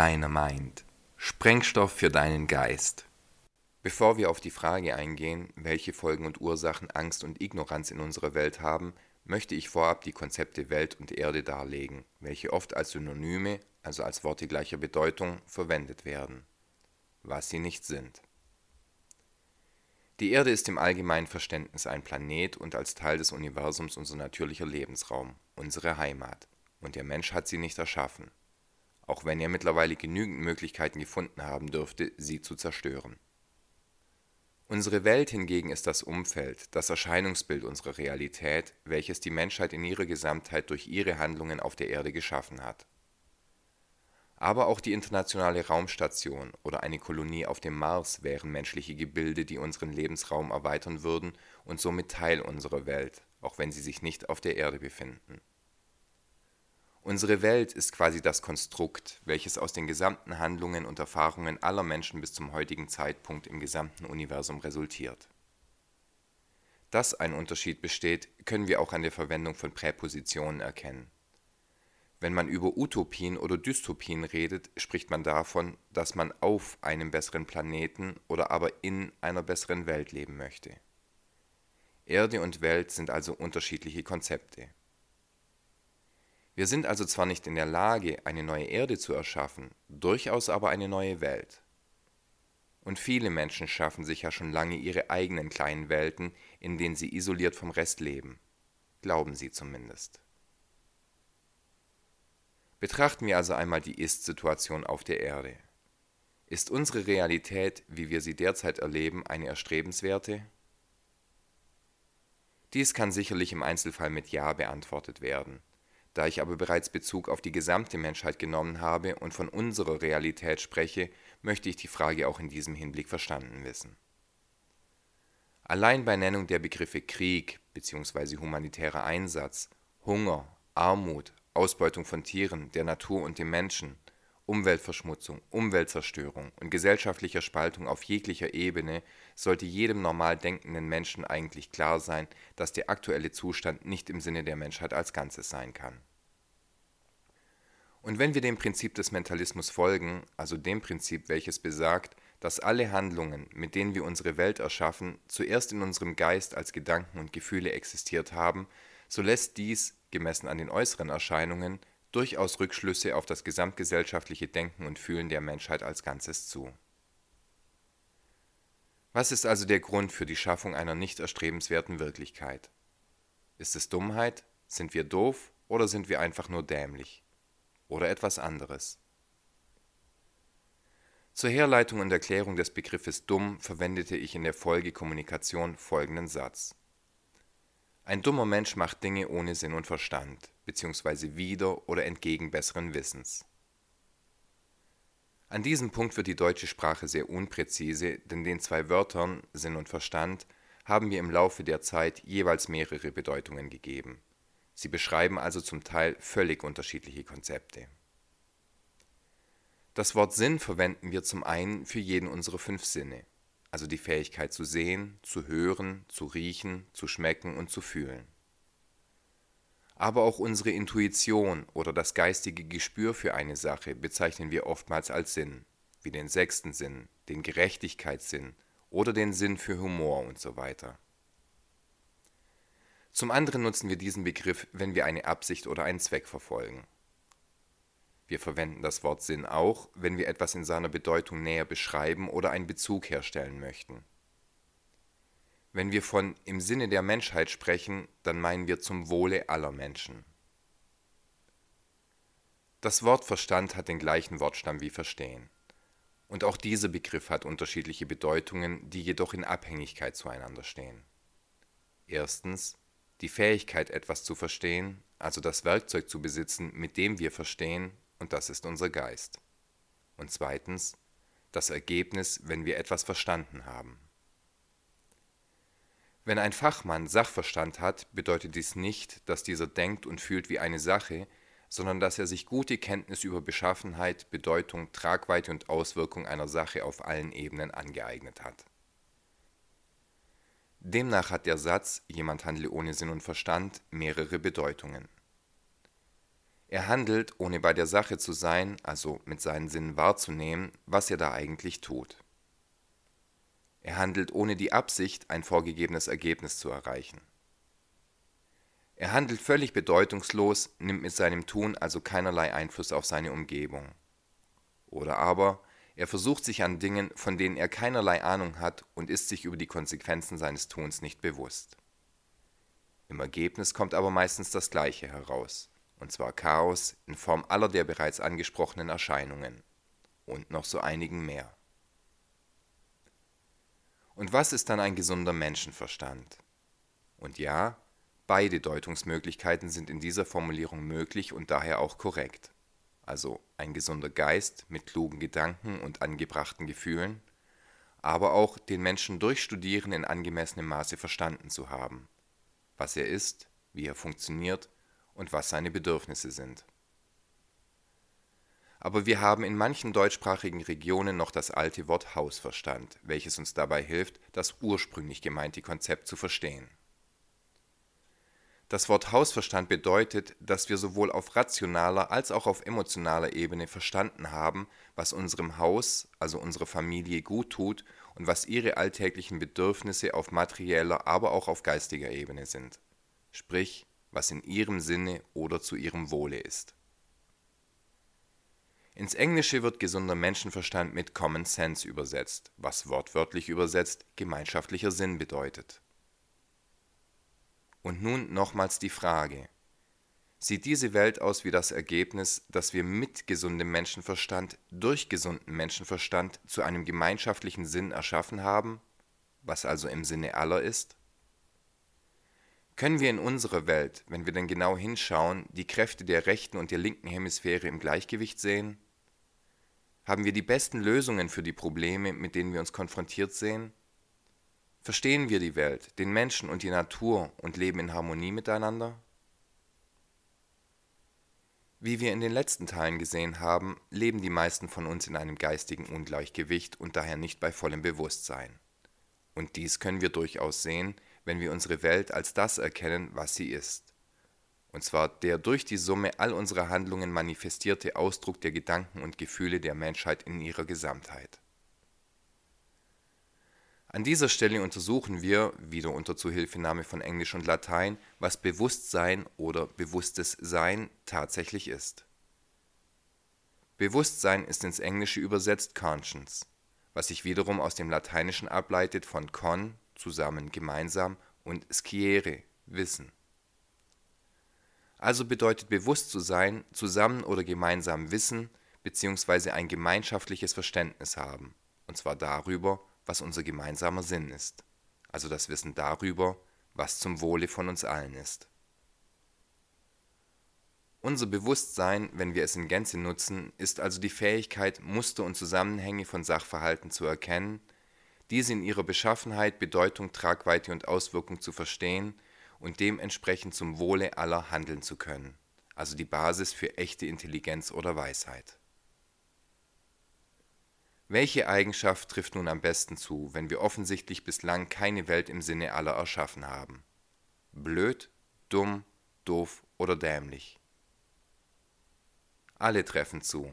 Dynamite. Sprengstoff für deinen Geist. Bevor wir auf die Frage eingehen, welche Folgen und Ursachen Angst und Ignoranz in unserer Welt haben, möchte ich vorab die Konzepte Welt und Erde darlegen, welche oft als Synonyme, also als Worte gleicher Bedeutung, verwendet werden, was sie nicht sind. Die Erde ist im allgemeinen Verständnis ein Planet und als Teil des Universums unser natürlicher Lebensraum, unsere Heimat, und der Mensch hat sie nicht erschaffen, auch wenn er mittlerweile genügend Möglichkeiten gefunden haben dürfte, sie zu zerstören. Unsere Welt hingegen ist das Umfeld, das Erscheinungsbild unserer Realität, welches die Menschheit in ihrer Gesamtheit durch ihre Handlungen auf der Erde geschaffen hat aber auch die Internationale Raumstation oder eine Kolonie auf dem Mars wären menschliche Gebilde, die unseren Lebensraum erweitern würden und somit Teil unserer Welt, auch wenn sie sich nicht auf der Erde befinden. Unsere Welt ist quasi das Konstrukt, welches aus den gesamten Handlungen und Erfahrungen aller Menschen bis zum heutigen Zeitpunkt im gesamten Universum resultiert. Dass ein Unterschied besteht, können wir auch an der Verwendung von Präpositionen erkennen wenn man über Utopien oder Dystopien redet, spricht man davon, dass man auf einem besseren Planeten oder aber in einer besseren Welt leben möchte. Erde und Welt sind also unterschiedliche Konzepte. Wir sind also zwar nicht in der Lage, eine neue Erde zu erschaffen, durchaus aber eine neue Welt. Und viele Menschen schaffen sich ja schon lange ihre eigenen kleinen Welten, in denen sie isoliert vom Rest leben. Glauben sie zumindest. Betrachten wir also einmal die Ist-Situation auf der Erde. Ist unsere Realität, wie wir sie derzeit erleben, eine erstrebenswerte? Dies kann sicherlich im Einzelfall mit Ja beantwortet werden. Da ich aber bereits Bezug auf die gesamte Menschheit genommen habe und von unserer Realität spreche, möchte ich die Frage auch in diesem Hinblick verstanden wissen. Allein bei Nennung der Begriffe Krieg bzw. humanitärer Einsatz, Hunger, Armut, Ausbeutung von Tieren, der Natur und dem Menschen, Umweltverschmutzung, Umweltzerstörung und gesellschaftlicher Spaltung auf jeglicher Ebene sollte jedem normal denkenden Menschen eigentlich klar sein, dass der aktuelle Zustand nicht im Sinne der Menschheit als Ganzes sein kann. Und wenn wir dem Prinzip des Mentalismus folgen, also dem Prinzip, welches besagt, dass alle Handlungen, mit denen wir unsere Welt erschaffen, zuerst in unserem Geist als Gedanken und Gefühle existiert haben, so lässt dies gemessen an den äußeren Erscheinungen, durchaus Rückschlüsse auf das gesamtgesellschaftliche Denken und Fühlen der Menschheit als Ganzes zu. Was ist also der Grund für die Schaffung einer nicht erstrebenswerten Wirklichkeit? Ist es Dummheit? Sind wir doof oder sind wir einfach nur dämlich? Oder etwas anderes? Zur Herleitung und Erklärung des Begriffes dumm verwendete ich in der Folgekommunikation folgenden Satz. Ein dummer Mensch macht Dinge ohne Sinn und Verstand, beziehungsweise wider oder entgegen besseren Wissens. An diesem Punkt wird die deutsche Sprache sehr unpräzise, denn den zwei Wörtern Sinn und Verstand haben wir im Laufe der Zeit jeweils mehrere Bedeutungen gegeben. Sie beschreiben also zum Teil völlig unterschiedliche Konzepte. Das Wort Sinn verwenden wir zum einen für jeden unserer fünf Sinne also die Fähigkeit zu sehen, zu hören, zu riechen, zu schmecken und zu fühlen. Aber auch unsere Intuition oder das geistige Gespür für eine Sache bezeichnen wir oftmals als Sinn, wie den sechsten Sinn, den Gerechtigkeitssinn oder den Sinn für Humor und so weiter. Zum anderen nutzen wir diesen Begriff, wenn wir eine Absicht oder einen Zweck verfolgen. Wir verwenden das Wort Sinn auch, wenn wir etwas in seiner Bedeutung näher beschreiben oder einen Bezug herstellen möchten. Wenn wir von im Sinne der Menschheit sprechen, dann meinen wir zum Wohle aller Menschen. Das Wort Verstand hat den gleichen Wortstamm wie Verstehen. Und auch dieser Begriff hat unterschiedliche Bedeutungen, die jedoch in Abhängigkeit zueinander stehen. Erstens die Fähigkeit, etwas zu verstehen, also das Werkzeug zu besitzen, mit dem wir verstehen, und das ist unser Geist. Und zweitens das Ergebnis, wenn wir etwas verstanden haben. Wenn ein Fachmann Sachverstand hat, bedeutet dies nicht, dass dieser denkt und fühlt wie eine Sache, sondern dass er sich gute Kenntnis über Beschaffenheit, Bedeutung, Tragweite und Auswirkung einer Sache auf allen Ebenen angeeignet hat. Demnach hat der Satz, jemand handle ohne Sinn und Verstand, mehrere Bedeutungen. Er handelt, ohne bei der Sache zu sein, also mit seinen Sinnen wahrzunehmen, was er da eigentlich tut. Er handelt ohne die Absicht, ein vorgegebenes Ergebnis zu erreichen. Er handelt völlig bedeutungslos, nimmt mit seinem Tun also keinerlei Einfluss auf seine Umgebung. Oder aber er versucht sich an Dingen, von denen er keinerlei Ahnung hat und ist sich über die Konsequenzen seines Tuns nicht bewusst. Im Ergebnis kommt aber meistens das Gleiche heraus und zwar Chaos in Form aller der bereits angesprochenen Erscheinungen und noch so einigen mehr. Und was ist dann ein gesunder Menschenverstand? Und ja, beide Deutungsmöglichkeiten sind in dieser Formulierung möglich und daher auch korrekt. Also ein gesunder Geist mit klugen Gedanken und angebrachten Gefühlen, aber auch den Menschen durch Studieren in angemessenem Maße verstanden zu haben, was er ist, wie er funktioniert und was seine Bedürfnisse sind. Aber wir haben in manchen deutschsprachigen Regionen noch das alte Wort Hausverstand, welches uns dabei hilft, das ursprünglich gemeinte Konzept zu verstehen. Das Wort Hausverstand bedeutet, dass wir sowohl auf rationaler als auch auf emotionaler Ebene verstanden haben, was unserem Haus, also unserer Familie, gut tut und was ihre alltäglichen Bedürfnisse auf materieller, aber auch auf geistiger Ebene sind. Sprich, was in ihrem Sinne oder zu ihrem Wohle ist. Ins Englische wird gesunder Menschenverstand mit Common Sense übersetzt, was wortwörtlich übersetzt gemeinschaftlicher Sinn bedeutet. Und nun nochmals die Frage, sieht diese Welt aus wie das Ergebnis, dass wir mit gesundem Menschenverstand durch gesunden Menschenverstand zu einem gemeinschaftlichen Sinn erschaffen haben, was also im Sinne aller ist? Können wir in unserer Welt, wenn wir denn genau hinschauen, die Kräfte der rechten und der linken Hemisphäre im Gleichgewicht sehen? Haben wir die besten Lösungen für die Probleme, mit denen wir uns konfrontiert sehen? Verstehen wir die Welt, den Menschen und die Natur und leben in Harmonie miteinander? Wie wir in den letzten Teilen gesehen haben, leben die meisten von uns in einem geistigen Ungleichgewicht und daher nicht bei vollem Bewusstsein. Und dies können wir durchaus sehen, wenn wir unsere Welt als das erkennen, was sie ist. Und zwar der durch die Summe all unserer Handlungen manifestierte Ausdruck der Gedanken und Gefühle der Menschheit in ihrer Gesamtheit. An dieser Stelle untersuchen wir, wieder unter Zuhilfenahme von Englisch und Latein, was Bewusstsein oder bewusstes Sein tatsächlich ist. Bewusstsein ist ins Englische übersetzt Conscience, was sich wiederum aus dem Lateinischen ableitet von con zusammen, gemeinsam und sciere, Wissen. Also bedeutet bewusst zu sein, zusammen oder gemeinsam wissen bzw. ein gemeinschaftliches Verständnis haben, und zwar darüber, was unser gemeinsamer Sinn ist, also das Wissen darüber, was zum Wohle von uns allen ist. Unser Bewusstsein, wenn wir es in Gänze nutzen, ist also die Fähigkeit, Muster und Zusammenhänge von Sachverhalten zu erkennen, diese in ihrer Beschaffenheit, Bedeutung, Tragweite und Auswirkung zu verstehen und dementsprechend zum Wohle aller handeln zu können, also die Basis für echte Intelligenz oder Weisheit. Welche Eigenschaft trifft nun am besten zu, wenn wir offensichtlich bislang keine Welt im Sinne aller erschaffen haben? Blöd, dumm, doof oder dämlich? Alle treffen zu,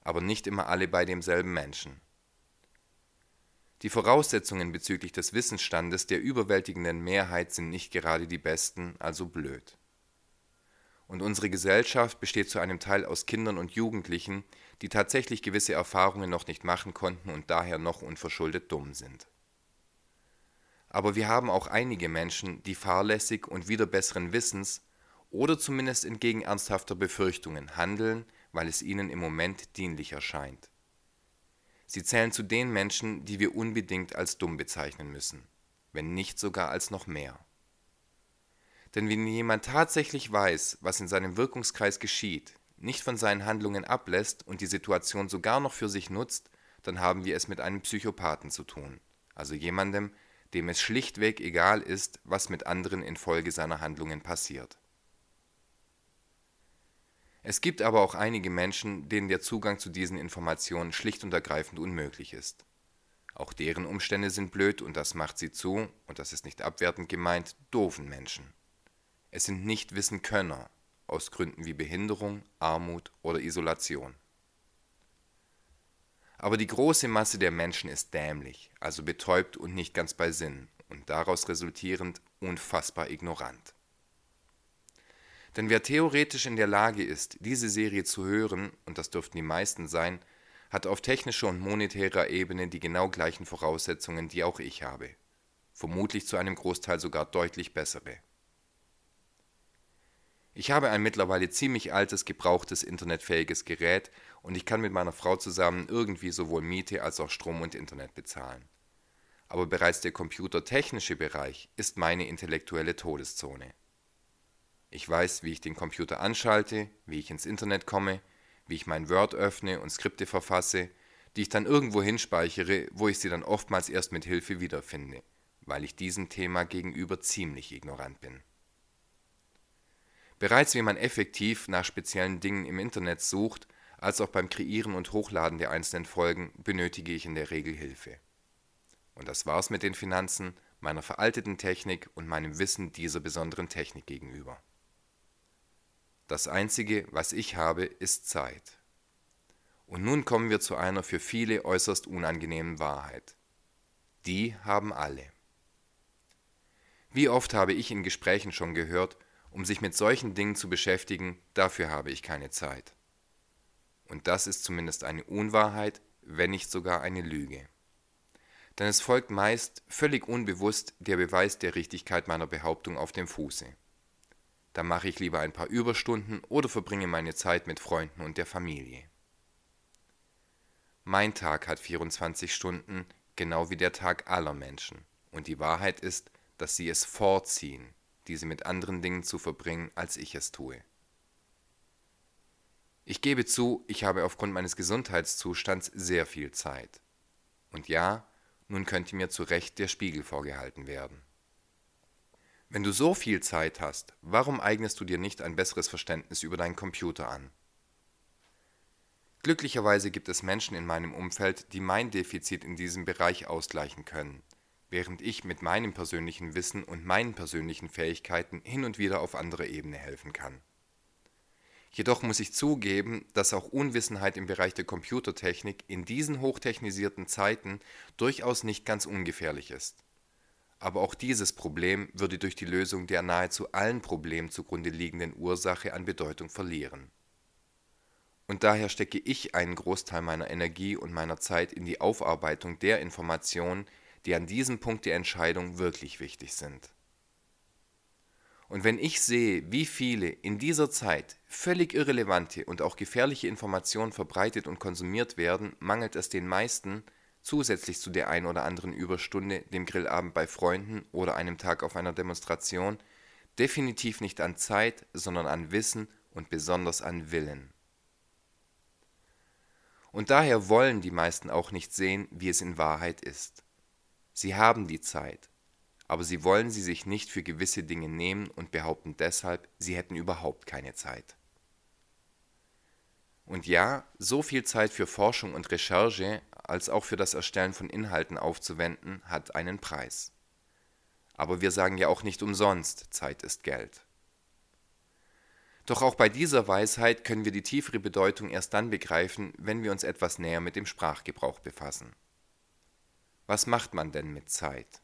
aber nicht immer alle bei demselben Menschen. Die Voraussetzungen bezüglich des Wissensstandes der überwältigenden Mehrheit sind nicht gerade die besten, also blöd. Und unsere Gesellschaft besteht zu einem Teil aus Kindern und Jugendlichen, die tatsächlich gewisse Erfahrungen noch nicht machen konnten und daher noch unverschuldet dumm sind. Aber wir haben auch einige Menschen, die fahrlässig und wieder besseren Wissens oder zumindest entgegen ernsthafter Befürchtungen handeln, weil es ihnen im Moment dienlich erscheint. Sie zählen zu den Menschen, die wir unbedingt als dumm bezeichnen müssen, wenn nicht sogar als noch mehr. Denn wenn jemand tatsächlich weiß, was in seinem Wirkungskreis geschieht, nicht von seinen Handlungen ablässt und die Situation sogar noch für sich nutzt, dann haben wir es mit einem Psychopathen zu tun, also jemandem, dem es schlichtweg egal ist, was mit anderen infolge seiner Handlungen passiert. Es gibt aber auch einige Menschen, denen der Zugang zu diesen Informationen schlicht und ergreifend unmöglich ist. Auch deren Umstände sind blöd und das macht sie zu, und das ist nicht abwertend gemeint, doofen Menschen. Es sind nicht Wissenkönner, aus Gründen wie Behinderung, Armut oder Isolation. Aber die große Masse der Menschen ist dämlich, also betäubt und nicht ganz bei Sinn und daraus resultierend unfassbar ignorant. Denn wer theoretisch in der Lage ist, diese Serie zu hören, und das dürften die meisten sein, hat auf technischer und monetärer Ebene die genau gleichen Voraussetzungen, die auch ich habe. Vermutlich zu einem Großteil sogar deutlich bessere. Ich habe ein mittlerweile ziemlich altes, gebrauchtes internetfähiges Gerät und ich kann mit meiner Frau zusammen irgendwie sowohl Miete als auch Strom und Internet bezahlen. Aber bereits der computertechnische Bereich ist meine intellektuelle Todeszone. Ich weiß, wie ich den Computer anschalte, wie ich ins Internet komme, wie ich mein Word öffne und Skripte verfasse, die ich dann irgendwo hinspeichere, wo ich sie dann oftmals erst mit Hilfe wiederfinde, weil ich diesem Thema gegenüber ziemlich ignorant bin. Bereits wie man effektiv nach speziellen Dingen im Internet sucht, als auch beim Kreieren und Hochladen der einzelnen Folgen benötige ich in der Regel Hilfe. Und das war's mit den Finanzen, meiner veralteten Technik und meinem Wissen dieser besonderen Technik gegenüber. Das Einzige, was ich habe, ist Zeit. Und nun kommen wir zu einer für viele äußerst unangenehmen Wahrheit. Die haben alle. Wie oft habe ich in Gesprächen schon gehört, um sich mit solchen Dingen zu beschäftigen, dafür habe ich keine Zeit. Und das ist zumindest eine Unwahrheit, wenn nicht sogar eine Lüge. Denn es folgt meist völlig unbewusst der Beweis der Richtigkeit meiner Behauptung auf dem Fuße. Da mache ich lieber ein paar Überstunden oder verbringe meine Zeit mit Freunden und der Familie. Mein Tag hat 24 Stunden, genau wie der Tag aller Menschen. Und die Wahrheit ist, dass sie es vorziehen, diese mit anderen Dingen zu verbringen, als ich es tue. Ich gebe zu, ich habe aufgrund meines Gesundheitszustands sehr viel Zeit. Und ja, nun könnte mir zu Recht der Spiegel vorgehalten werden. Wenn du so viel Zeit hast, warum eignest du dir nicht ein besseres Verständnis über deinen Computer an? Glücklicherweise gibt es Menschen in meinem Umfeld, die mein Defizit in diesem Bereich ausgleichen können während ich mit meinem persönlichen Wissen und meinen persönlichen Fähigkeiten hin und wieder auf anderer Ebene helfen kann. Jedoch muss ich zugeben, dass auch Unwissenheit im Bereich der Computertechnik in diesen hochtechnisierten Zeiten durchaus nicht ganz ungefährlich ist. Aber auch dieses Problem würde durch die Lösung der nahezu allen Problemen zugrunde liegenden Ursache an Bedeutung verlieren. Und daher stecke ich einen Großteil meiner Energie und meiner Zeit in die Aufarbeitung der Informationen, die an diesem Punkt der Entscheidung wirklich wichtig sind. Und wenn ich sehe, wie viele in dieser Zeit völlig irrelevante und auch gefährliche Informationen verbreitet und konsumiert werden, mangelt es den meisten, zusätzlich zu der ein oder anderen Überstunde, dem Grillabend bei Freunden oder einem Tag auf einer Demonstration, definitiv nicht an Zeit, sondern an Wissen und besonders an Willen. Und daher wollen die meisten auch nicht sehen, wie es in Wahrheit ist. Sie haben die Zeit, aber sie wollen sie sich nicht für gewisse Dinge nehmen und behaupten deshalb, sie hätten überhaupt keine Zeit. Und ja, so viel Zeit für Forschung und Recherche als auch für das Erstellen von Inhalten aufzuwenden, hat einen Preis. Aber wir sagen ja auch nicht umsonst, Zeit ist Geld. Doch auch bei dieser Weisheit können wir die tiefere Bedeutung erst dann begreifen, wenn wir uns etwas näher mit dem Sprachgebrauch befassen. Was macht man denn mit Zeit?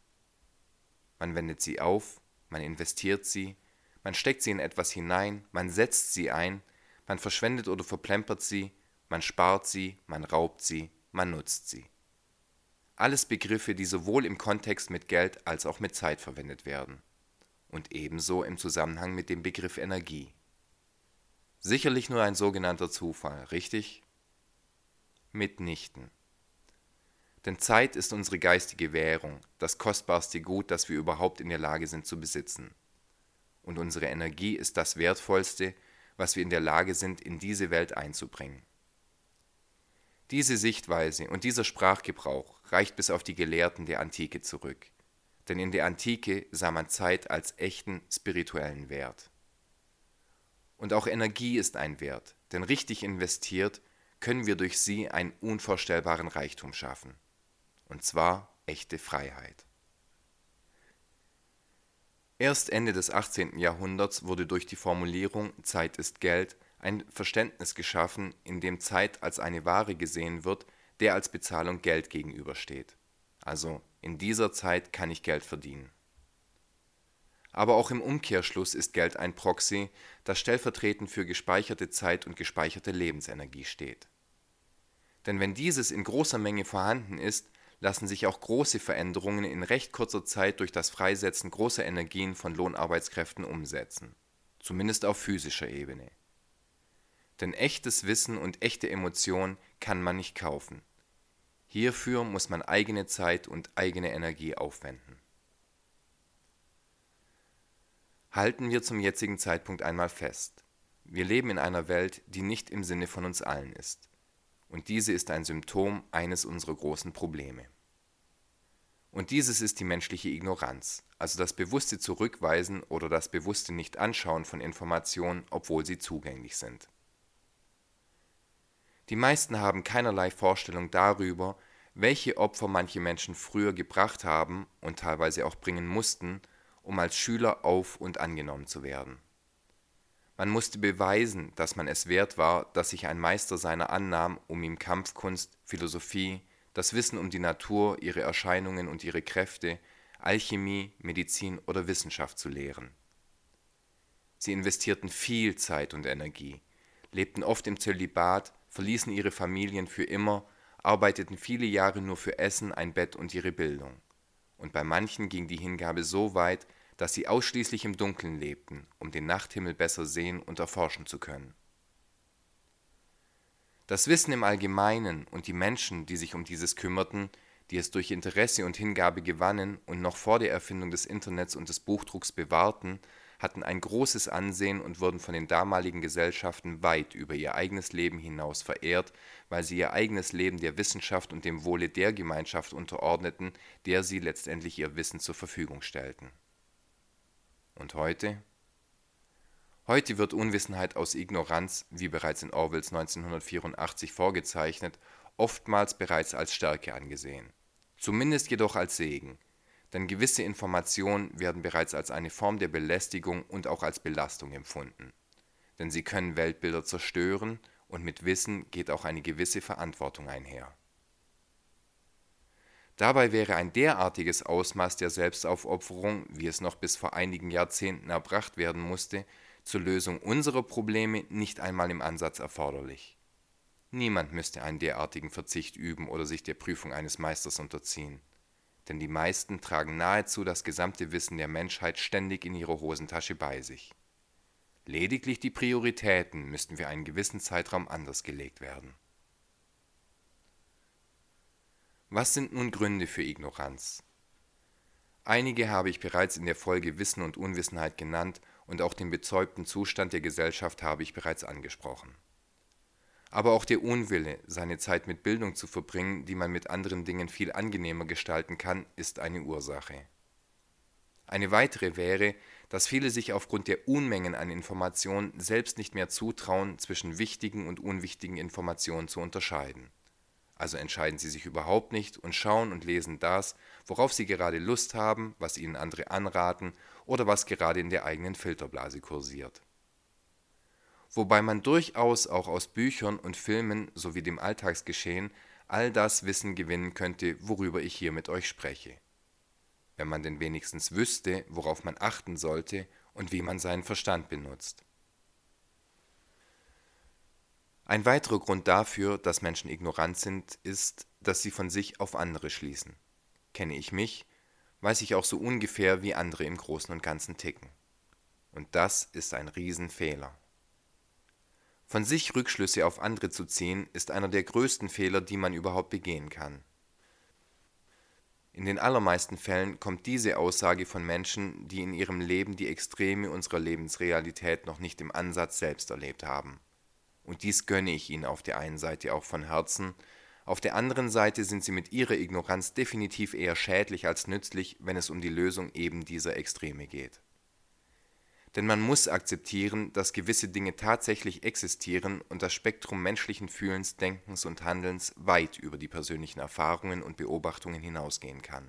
Man wendet sie auf, man investiert sie, man steckt sie in etwas hinein, man setzt sie ein, man verschwendet oder verplempert sie, man spart sie, man raubt sie, man nutzt sie. Alles Begriffe, die sowohl im Kontext mit Geld als auch mit Zeit verwendet werden. Und ebenso im Zusammenhang mit dem Begriff Energie. Sicherlich nur ein sogenannter Zufall, richtig? Mitnichten. Denn Zeit ist unsere geistige Währung, das kostbarste Gut, das wir überhaupt in der Lage sind zu besitzen. Und unsere Energie ist das Wertvollste, was wir in der Lage sind, in diese Welt einzubringen. Diese Sichtweise und dieser Sprachgebrauch reicht bis auf die Gelehrten der Antike zurück, denn in der Antike sah man Zeit als echten spirituellen Wert. Und auch Energie ist ein Wert, denn richtig investiert können wir durch sie einen unvorstellbaren Reichtum schaffen und zwar echte Freiheit. Erst Ende des 18. Jahrhunderts wurde durch die Formulierung Zeit ist Geld ein Verständnis geschaffen, in dem Zeit als eine Ware gesehen wird, der als Bezahlung Geld gegenübersteht. Also in dieser Zeit kann ich Geld verdienen. Aber auch im Umkehrschluss ist Geld ein Proxy, das stellvertretend für gespeicherte Zeit und gespeicherte Lebensenergie steht. Denn wenn dieses in großer Menge vorhanden ist, lassen sich auch große Veränderungen in recht kurzer Zeit durch das Freisetzen großer Energien von Lohnarbeitskräften umsetzen, zumindest auf physischer Ebene. Denn echtes Wissen und echte Emotion kann man nicht kaufen. Hierfür muss man eigene Zeit und eigene Energie aufwenden. Halten wir zum jetzigen Zeitpunkt einmal fest. Wir leben in einer Welt, die nicht im Sinne von uns allen ist. Und diese ist ein Symptom eines unserer großen Probleme. Und dieses ist die menschliche Ignoranz, also das bewusste Zurückweisen oder das bewusste Nicht-Anschauen von Informationen, obwohl sie zugänglich sind. Die meisten haben keinerlei Vorstellung darüber, welche Opfer manche Menschen früher gebracht haben und teilweise auch bringen mussten, um als Schüler auf und angenommen zu werden. Man musste beweisen, dass man es wert war, dass sich ein Meister seiner annahm, um ihm Kampfkunst, Philosophie, das Wissen um die Natur, ihre Erscheinungen und ihre Kräfte, Alchemie, Medizin oder Wissenschaft zu lehren. Sie investierten viel Zeit und Energie, lebten oft im Zölibat, verließen ihre Familien für immer, arbeiteten viele Jahre nur für Essen, ein Bett und ihre Bildung. Und bei manchen ging die Hingabe so weit, dass sie ausschließlich im Dunkeln lebten, um den Nachthimmel besser sehen und erforschen zu können. Das Wissen im Allgemeinen und die Menschen, die sich um dieses kümmerten, die es durch Interesse und Hingabe gewannen und noch vor der Erfindung des Internets und des Buchdrucks bewahrten, hatten ein großes Ansehen und wurden von den damaligen Gesellschaften weit über ihr eigenes Leben hinaus verehrt, weil sie ihr eigenes Leben der Wissenschaft und dem Wohle der Gemeinschaft unterordneten, der sie letztendlich ihr Wissen zur Verfügung stellten und heute? Heute wird Unwissenheit aus Ignoranz, wie bereits in Orwells 1984 vorgezeichnet, oftmals bereits als Stärke angesehen. Zumindest jedoch als Segen, denn gewisse Informationen werden bereits als eine Form der Belästigung und auch als Belastung empfunden. Denn sie können Weltbilder zerstören und mit Wissen geht auch eine gewisse Verantwortung einher. Dabei wäre ein derartiges Ausmaß der Selbstaufopferung, wie es noch bis vor einigen Jahrzehnten erbracht werden musste, zur Lösung unserer Probleme nicht einmal im Ansatz erforderlich. Niemand müsste einen derartigen Verzicht üben oder sich der Prüfung eines Meisters unterziehen. Denn die meisten tragen nahezu das gesamte Wissen der Menschheit ständig in ihrer Hosentasche bei sich. Lediglich die Prioritäten müssten für einen gewissen Zeitraum anders gelegt werden Was sind nun Gründe für Ignoranz? Einige habe ich bereits in der Folge Wissen und Unwissenheit genannt und auch den bezeugten Zustand der Gesellschaft habe ich bereits angesprochen. Aber auch der Unwille, seine Zeit mit Bildung zu verbringen, die man mit anderen Dingen viel angenehmer gestalten kann, ist eine Ursache. Eine weitere wäre, dass viele sich aufgrund der Unmengen an Informationen selbst nicht mehr zutrauen, zwischen wichtigen und unwichtigen Informationen zu unterscheiden also entscheiden sie sich überhaupt nicht und schauen und lesen das, worauf sie gerade Lust haben, was ihnen andere anraten oder was gerade in der eigenen Filterblase kursiert. Wobei man durchaus auch aus Büchern und Filmen sowie dem Alltagsgeschehen all das Wissen gewinnen könnte, worüber ich hier mit euch spreche. Wenn man denn wenigstens wüsste, worauf man achten sollte und wie man seinen Verstand benutzt. Ein weiterer Grund dafür, dass Menschen ignorant sind, ist, dass sie von sich auf andere schließen. Kenne ich mich, weiß ich auch so ungefähr, wie andere im Großen und Ganzen ticken. Und das ist ein Riesenfehler. Von sich Rückschlüsse auf andere zu ziehen, ist einer der größten Fehler, die man überhaupt begehen kann. In den allermeisten Fällen kommt diese Aussage von Menschen, die in ihrem Leben die Extreme unserer Lebensrealität noch nicht im Ansatz selbst erlebt haben und dies gönne ich ihnen auf der einen Seite auch von Herzen, auf der anderen Seite sind sie mit ihrer Ignoranz definitiv eher schädlich als nützlich, wenn es um die Lösung eben dieser Extreme geht. Denn man muss akzeptieren, dass gewisse Dinge tatsächlich existieren und das Spektrum menschlichen Fühlens, Denkens und Handelns weit über die persönlichen Erfahrungen und Beobachtungen hinausgehen kann.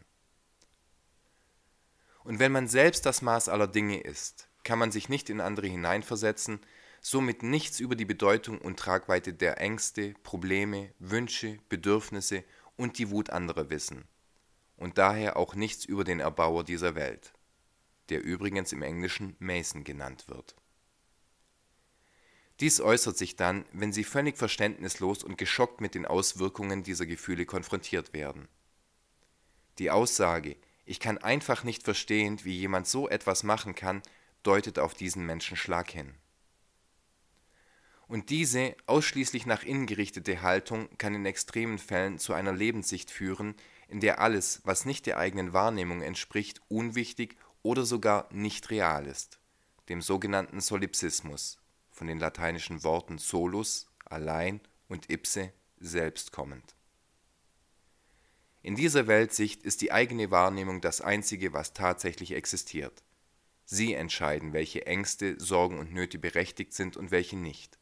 Und wenn man selbst das Maß aller Dinge ist, kann man sich nicht in andere hineinversetzen, somit nichts über die Bedeutung und Tragweite der Ängste, Probleme, Wünsche, Bedürfnisse und die Wut anderer wissen. Und daher auch nichts über den Erbauer dieser Welt, der übrigens im Englischen Mason genannt wird. Dies äußert sich dann, wenn sie völlig verständnislos und geschockt mit den Auswirkungen dieser Gefühle konfrontiert werden. Die Aussage, ich kann einfach nicht verstehen, wie jemand so etwas machen kann, deutet auf diesen Menschenschlag hin. Und diese ausschließlich nach innen gerichtete Haltung kann in extremen Fällen zu einer Lebenssicht führen, in der alles, was nicht der eigenen Wahrnehmung entspricht, unwichtig oder sogar nicht real ist, dem sogenannten Solipsismus, von den lateinischen Worten solus, allein und ipse, selbst kommend. In dieser Weltsicht ist die eigene Wahrnehmung das Einzige, was tatsächlich existiert. Sie entscheiden, welche Ängste, Sorgen und Nöte berechtigt sind und welche nicht.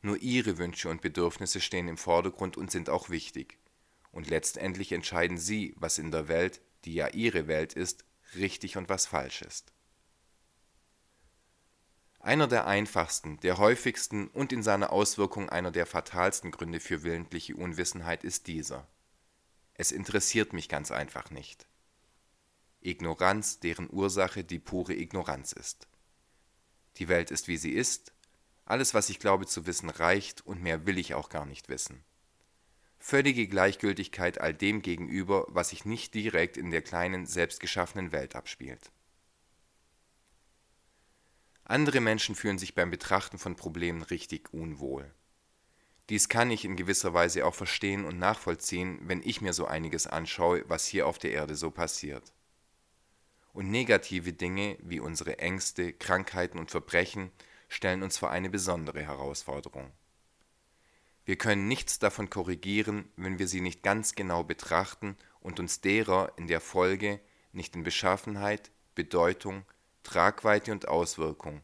Nur ihre Wünsche und Bedürfnisse stehen im Vordergrund und sind auch wichtig. Und letztendlich entscheiden sie, was in der Welt, die ja ihre Welt ist, richtig und was falsch ist. Einer der einfachsten, der häufigsten und in seiner Auswirkung einer der fatalsten Gründe für willentliche Unwissenheit ist dieser. Es interessiert mich ganz einfach nicht. Ignoranz, deren Ursache die pure Ignoranz ist. Die Welt ist, wie sie ist, alles, was ich glaube zu wissen, reicht und mehr will ich auch gar nicht wissen. Völlige Gleichgültigkeit all dem gegenüber, was sich nicht direkt in der kleinen, selbstgeschaffenen Welt abspielt. Andere Menschen fühlen sich beim Betrachten von Problemen richtig unwohl. Dies kann ich in gewisser Weise auch verstehen und nachvollziehen, wenn ich mir so einiges anschaue, was hier auf der Erde so passiert. Und negative Dinge wie unsere Ängste, Krankheiten und Verbrechen stellen uns vor eine besondere Herausforderung. Wir können nichts davon korrigieren, wenn wir sie nicht ganz genau betrachten und uns derer in der Folge nicht in Beschaffenheit, Bedeutung, Tragweite und Auswirkung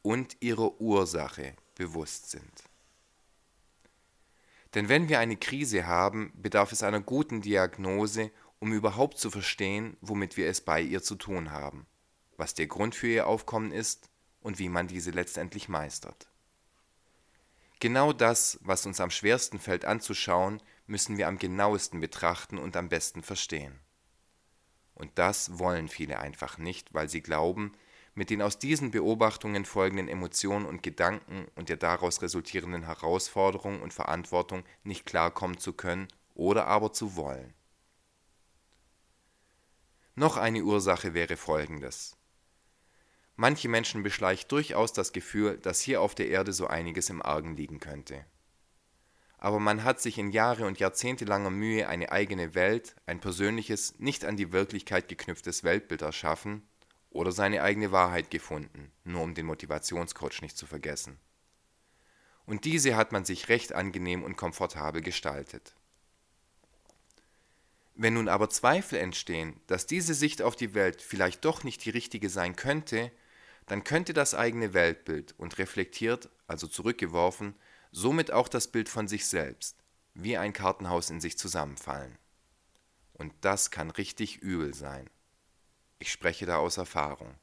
und ihrer Ursache bewusst sind. Denn wenn wir eine Krise haben, bedarf es einer guten Diagnose, um überhaupt zu verstehen, womit wir es bei ihr zu tun haben, was der Grund für ihr Aufkommen ist und wie man diese letztendlich meistert. Genau das, was uns am schwersten fällt anzuschauen, müssen wir am genauesten betrachten und am besten verstehen. Und das wollen viele einfach nicht, weil sie glauben, mit den aus diesen Beobachtungen folgenden Emotionen und Gedanken und der daraus resultierenden Herausforderung und Verantwortung nicht klarkommen zu können oder aber zu wollen. Noch eine Ursache wäre folgendes. Manche Menschen beschleicht durchaus das Gefühl, dass hier auf der Erde so einiges im Argen liegen könnte. Aber man hat sich in Jahre und jahrzehntelanger Mühe eine eigene Welt, ein persönliches, nicht an die Wirklichkeit geknüpftes Weltbild erschaffen oder seine eigene Wahrheit gefunden, nur um den Motivationscoach nicht zu vergessen. Und diese hat man sich recht angenehm und komfortabel gestaltet. Wenn nun aber Zweifel entstehen, dass diese Sicht auf die Welt vielleicht doch nicht die richtige sein könnte, dann könnte das eigene Weltbild und reflektiert, also zurückgeworfen, somit auch das Bild von sich selbst, wie ein Kartenhaus in sich zusammenfallen. Und das kann richtig übel sein. Ich spreche da aus Erfahrung.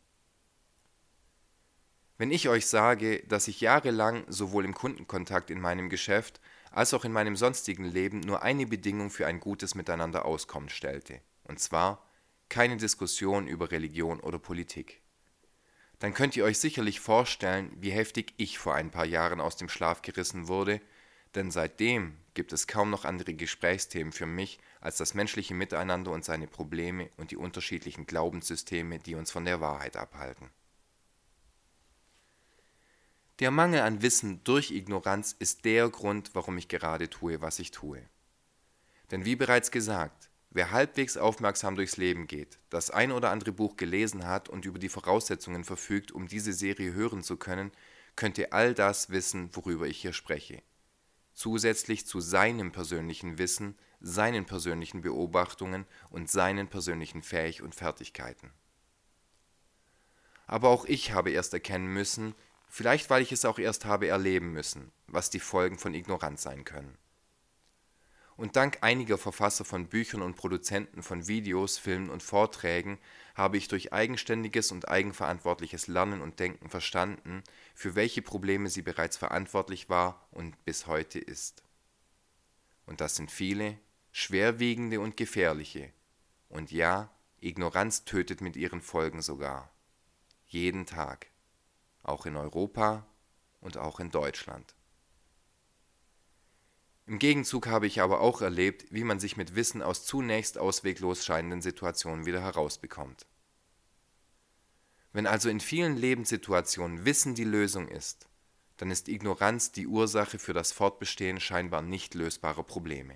Wenn ich euch sage, dass ich jahrelang sowohl im Kundenkontakt in meinem Geschäft als auch in meinem sonstigen Leben nur eine Bedingung für ein gutes Miteinander auskommen stellte, und zwar keine Diskussion über Religion oder Politik dann könnt ihr euch sicherlich vorstellen, wie heftig ich vor ein paar Jahren aus dem Schlaf gerissen wurde, denn seitdem gibt es kaum noch andere Gesprächsthemen für mich als das menschliche Miteinander und seine Probleme und die unterschiedlichen Glaubenssysteme, die uns von der Wahrheit abhalten. Der Mangel an Wissen durch Ignoranz ist der Grund, warum ich gerade tue, was ich tue. Denn wie bereits gesagt, Wer halbwegs aufmerksam durchs Leben geht, das ein oder andere Buch gelesen hat und über die Voraussetzungen verfügt, um diese Serie hören zu können, könnte all das wissen, worüber ich hier spreche. Zusätzlich zu seinem persönlichen Wissen, seinen persönlichen Beobachtungen und seinen persönlichen Fähig und Fertigkeiten. Aber auch ich habe erst erkennen müssen, vielleicht weil ich es auch erst habe erleben müssen, was die Folgen von Ignoranz sein können. Und dank einiger Verfasser von Büchern und Produzenten von Videos, Filmen und Vorträgen habe ich durch eigenständiges und eigenverantwortliches Lernen und Denken verstanden, für welche Probleme sie bereits verantwortlich war und bis heute ist. Und das sind viele, schwerwiegende und gefährliche. Und ja, Ignoranz tötet mit ihren Folgen sogar. Jeden Tag. Auch in Europa und auch in Deutschland. Im Gegenzug habe ich aber auch erlebt, wie man sich mit Wissen aus zunächst ausweglos scheinenden Situationen wieder herausbekommt. Wenn also in vielen Lebenssituationen Wissen die Lösung ist, dann ist Ignoranz die Ursache für das Fortbestehen scheinbar nicht lösbarer Probleme.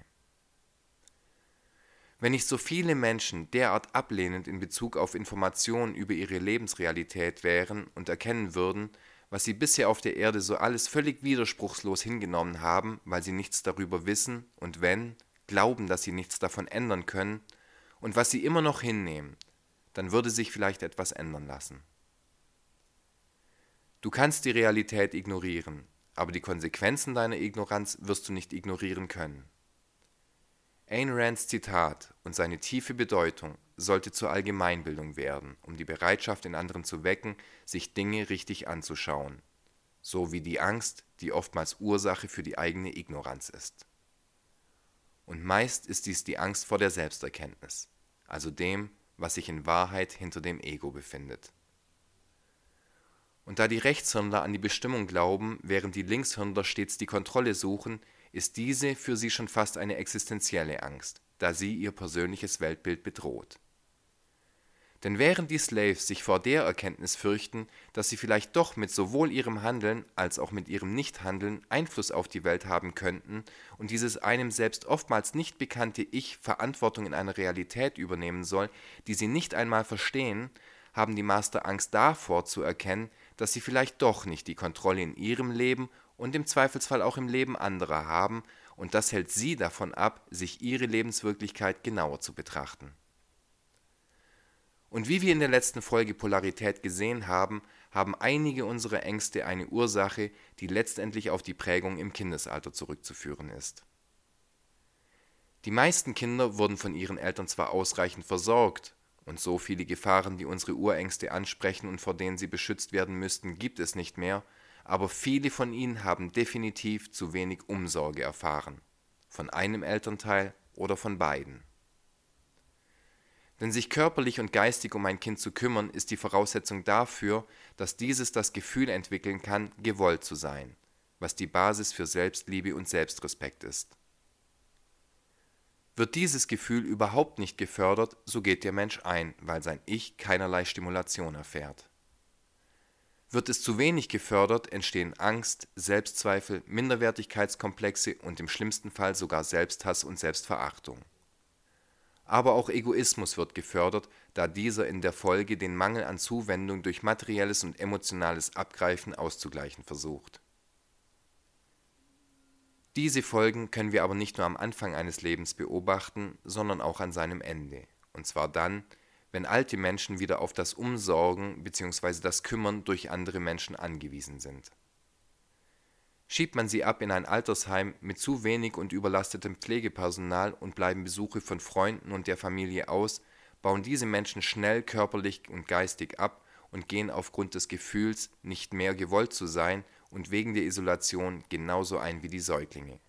Wenn nicht so viele Menschen derart ablehnend in Bezug auf Informationen über ihre Lebensrealität wären und erkennen würden, was sie bisher auf der Erde so alles völlig widerspruchslos hingenommen haben, weil sie nichts darüber wissen und wenn, glauben, dass sie nichts davon ändern können, und was sie immer noch hinnehmen, dann würde sich vielleicht etwas ändern lassen. Du kannst die Realität ignorieren, aber die Konsequenzen deiner Ignoranz wirst du nicht ignorieren können. Ayn Rands Zitat und seine tiefe Bedeutung sollte zur Allgemeinbildung werden, um die Bereitschaft in anderen zu wecken, sich Dinge richtig anzuschauen, so wie die Angst, die oftmals Ursache für die eigene Ignoranz ist. Und meist ist dies die Angst vor der Selbsterkenntnis, also dem, was sich in Wahrheit hinter dem Ego befindet. Und da die Rechtshirnler an die Bestimmung glauben, während die Linkshirnler stets die Kontrolle suchen, ist diese für sie schon fast eine existenzielle Angst, da sie ihr persönliches Weltbild bedroht. Denn während die Slaves sich vor der Erkenntnis fürchten, dass sie vielleicht doch mit sowohl ihrem Handeln als auch mit ihrem Nichthandeln Einfluss auf die Welt haben könnten und dieses einem selbst oftmals nicht bekannte Ich Verantwortung in einer Realität übernehmen soll, die sie nicht einmal verstehen, haben die Master Angst davor zu erkennen, dass sie vielleicht doch nicht die Kontrolle in ihrem Leben und im Zweifelsfall auch im Leben anderer haben, und das hält sie davon ab, sich ihre Lebenswirklichkeit genauer zu betrachten. Und wie wir in der letzten Folge Polarität gesehen haben, haben einige unserer Ängste eine Ursache, die letztendlich auf die Prägung im Kindesalter zurückzuführen ist. Die meisten Kinder wurden von ihren Eltern zwar ausreichend versorgt, und so viele Gefahren, die unsere Urängste ansprechen und vor denen sie beschützt werden müssten, gibt es nicht mehr, aber viele von ihnen haben definitiv zu wenig Umsorge erfahren, von einem Elternteil oder von beiden. Denn sich körperlich und geistig um ein Kind zu kümmern, ist die Voraussetzung dafür, dass dieses das Gefühl entwickeln kann, gewollt zu sein, was die Basis für Selbstliebe und Selbstrespekt ist. Wird dieses Gefühl überhaupt nicht gefördert, so geht der Mensch ein, weil sein Ich keinerlei Stimulation erfährt. Wird es zu wenig gefördert, entstehen Angst, Selbstzweifel, Minderwertigkeitskomplexe und im schlimmsten Fall sogar Selbsthass und Selbstverachtung. Aber auch Egoismus wird gefördert, da dieser in der Folge den Mangel an Zuwendung durch materielles und emotionales Abgreifen auszugleichen versucht. Diese Folgen können wir aber nicht nur am Anfang eines Lebens beobachten, sondern auch an seinem Ende, und zwar dann, wenn alte Menschen wieder auf das Umsorgen bzw. das Kümmern durch andere Menschen angewiesen sind. Schiebt man sie ab in ein Altersheim mit zu wenig und überlastetem Pflegepersonal und bleiben Besuche von Freunden und der Familie aus, bauen diese Menschen schnell körperlich und geistig ab und gehen aufgrund des Gefühls, nicht mehr gewollt zu sein und wegen der Isolation genauso ein wie die Säuglinge.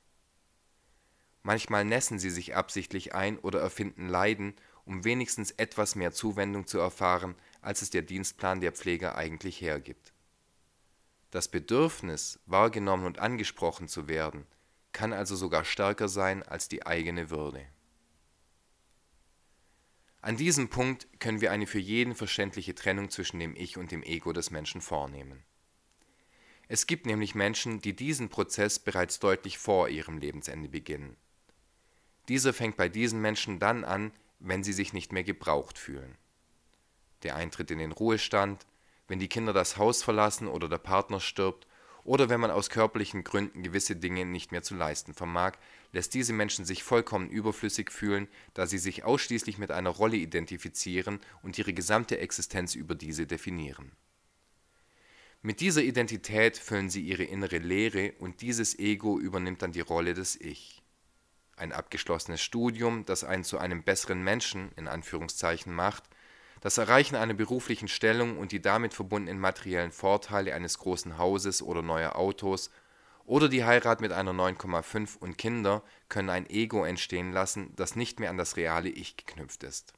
Manchmal nässen sie sich absichtlich ein oder erfinden Leiden um wenigstens etwas mehr Zuwendung zu erfahren, als es der Dienstplan der Pfleger eigentlich hergibt. Das Bedürfnis, wahrgenommen und angesprochen zu werden, kann also sogar stärker sein als die eigene Würde. An diesem Punkt können wir eine für jeden verständliche Trennung zwischen dem Ich und dem Ego des Menschen vornehmen. Es gibt nämlich Menschen, die diesen Prozess bereits deutlich vor ihrem Lebensende beginnen. Dieser fängt bei diesen Menschen dann an, wenn sie sich nicht mehr gebraucht fühlen. Der Eintritt in den Ruhestand, wenn die Kinder das Haus verlassen oder der Partner stirbt oder wenn man aus körperlichen Gründen gewisse Dinge nicht mehr zu leisten vermag, lässt diese Menschen sich vollkommen überflüssig fühlen, da sie sich ausschließlich mit einer Rolle identifizieren und ihre gesamte Existenz über diese definieren. Mit dieser Identität füllen sie ihre innere Leere und dieses Ego übernimmt dann die Rolle des Ich. Ein abgeschlossenes Studium, das einen zu einem besseren Menschen in Anführungszeichen macht, das Erreichen einer beruflichen Stellung und die damit verbundenen materiellen Vorteile eines großen Hauses oder neuer Autos oder die Heirat mit einer 9,5 und Kinder können ein Ego entstehen lassen, das nicht mehr an das reale Ich geknüpft ist.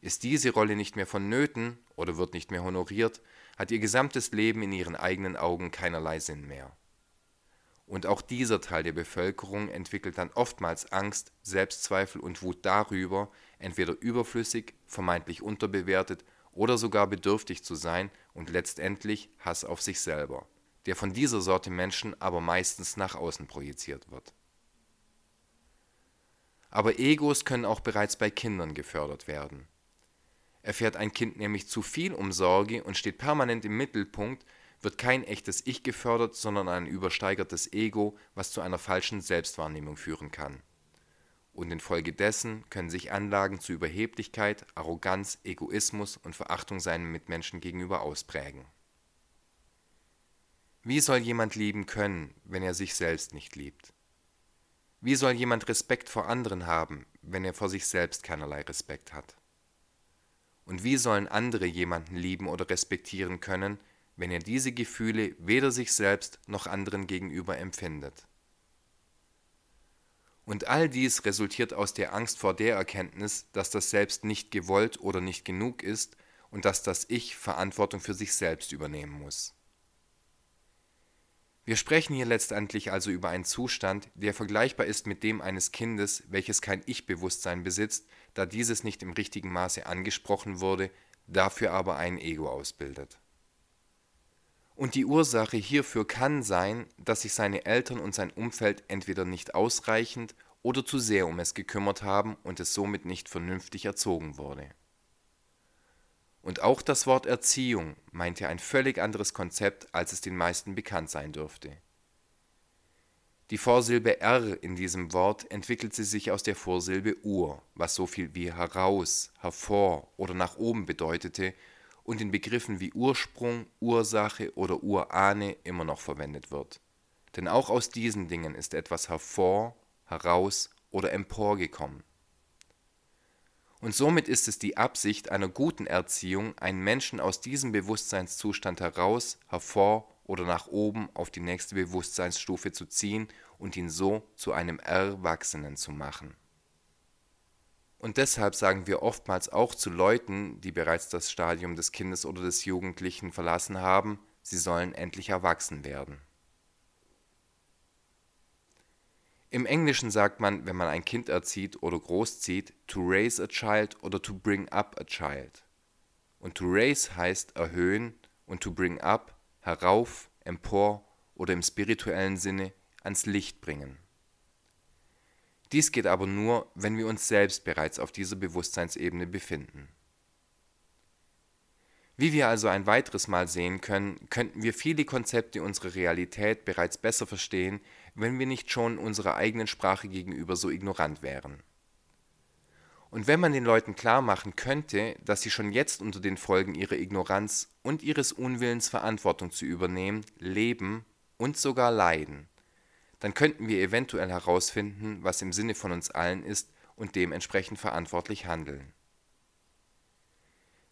Ist diese Rolle nicht mehr vonnöten oder wird nicht mehr honoriert, hat ihr gesamtes Leben in ihren eigenen Augen keinerlei Sinn mehr. Und auch dieser Teil der Bevölkerung entwickelt dann oftmals Angst, Selbstzweifel und Wut darüber, entweder überflüssig, vermeintlich unterbewertet oder sogar bedürftig zu sein und letztendlich Hass auf sich selber der von dieser Sorte Menschen aber meistens nach außen projiziert wird. Aber Egos können auch bereits bei Kindern gefördert werden. Erfährt ein Kind nämlich zu viel um Sorge und steht permanent im Mittelpunkt, wird kein echtes Ich gefördert, sondern ein übersteigertes Ego, was zu einer falschen Selbstwahrnehmung führen kann. Und infolgedessen können sich Anlagen zu Überheblichkeit, Arroganz, Egoismus und Verachtung seinen Mitmenschen gegenüber ausprägen wie soll jemand lieben können, wenn er sich selbst nicht liebt? Wie soll jemand Respekt vor anderen haben, wenn er vor sich selbst keinerlei Respekt hat? Und wie sollen andere jemanden lieben oder respektieren können, wenn er diese Gefühle weder sich selbst noch anderen gegenüber empfindet? Und all dies resultiert aus der Angst vor der Erkenntnis, dass das Selbst nicht gewollt oder nicht genug ist und dass das Ich Verantwortung für sich selbst übernehmen muss. Wir sprechen hier letztendlich also über einen Zustand, der vergleichbar ist mit dem eines Kindes, welches kein Ich-Bewusstsein besitzt, da dieses nicht im richtigen Maße angesprochen wurde, dafür aber ein Ego ausbildet. Und die Ursache hierfür kann sein, dass sich seine Eltern und sein Umfeld entweder nicht ausreichend oder zu sehr um es gekümmert haben und es somit nicht vernünftig erzogen wurde und auch das Wort Erziehung meint ja ein völlig anderes Konzept, als es den meisten bekannt sein dürfte. Die Vorsilbe R in diesem Wort entwickelt sie sich aus der Vorsilbe Ur, was so viel wie heraus, hervor oder nach oben bedeutete und in Begriffen wie Ursprung, Ursache oder Urahne immer noch verwendet wird. Denn auch aus diesen Dingen ist etwas hervor, heraus oder emporgekommen. Und somit ist es die Absicht einer guten Erziehung, einen Menschen aus diesem Bewusstseinszustand heraus, hervor oder nach oben auf die nächste Bewusstseinsstufe zu ziehen und ihn so zu einem Erwachsenen zu machen. Und deshalb sagen wir oftmals auch zu Leuten, die bereits das Stadium des Kindes oder des Jugendlichen verlassen haben, sie sollen endlich erwachsen werden. Im Englischen sagt man, wenn man ein Kind erzieht oder großzieht, to raise a child oder to bring up a child. Und to raise heißt erhöhen und to bring up herauf, empor oder im spirituellen Sinne ans Licht bringen. Dies geht aber nur, wenn wir uns selbst bereits auf dieser Bewusstseinsebene befinden. Wie wir also ein weiteres Mal sehen können, könnten wir viele Konzepte unserer Realität bereits besser verstehen, wenn wir nicht schon unserer eigenen Sprache gegenüber so ignorant wären. Und wenn man den Leuten klar machen könnte, dass sie schon jetzt unter den Folgen ihrer Ignoranz und ihres Unwillens Verantwortung zu übernehmen, leben und sogar leiden, dann könnten wir eventuell herausfinden, was im Sinne von uns allen ist und dementsprechend verantwortlich handeln.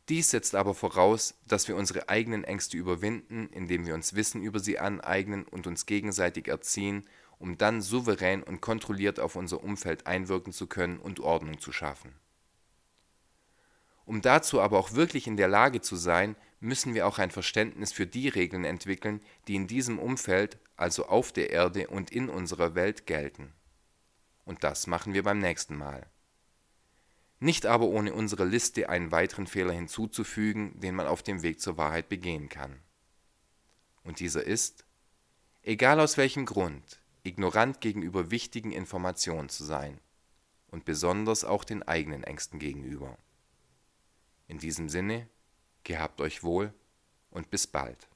Dies setzt aber voraus, dass wir unsere eigenen Ängste überwinden, indem wir uns Wissen über sie aneignen und uns gegenseitig erziehen, um dann souverän und kontrolliert auf unser Umfeld einwirken zu können und Ordnung zu schaffen. Um dazu aber auch wirklich in der Lage zu sein, müssen wir auch ein Verständnis für die Regeln entwickeln, die in diesem Umfeld, also auf der Erde und in unserer Welt gelten. Und das machen wir beim nächsten Mal nicht aber ohne unsere Liste einen weiteren Fehler hinzuzufügen, den man auf dem Weg zur Wahrheit begehen kann. Und dieser ist, egal aus welchem Grund, ignorant gegenüber wichtigen Informationen zu sein und besonders auch den eigenen Ängsten gegenüber. In diesem Sinne, gehabt euch wohl und bis bald.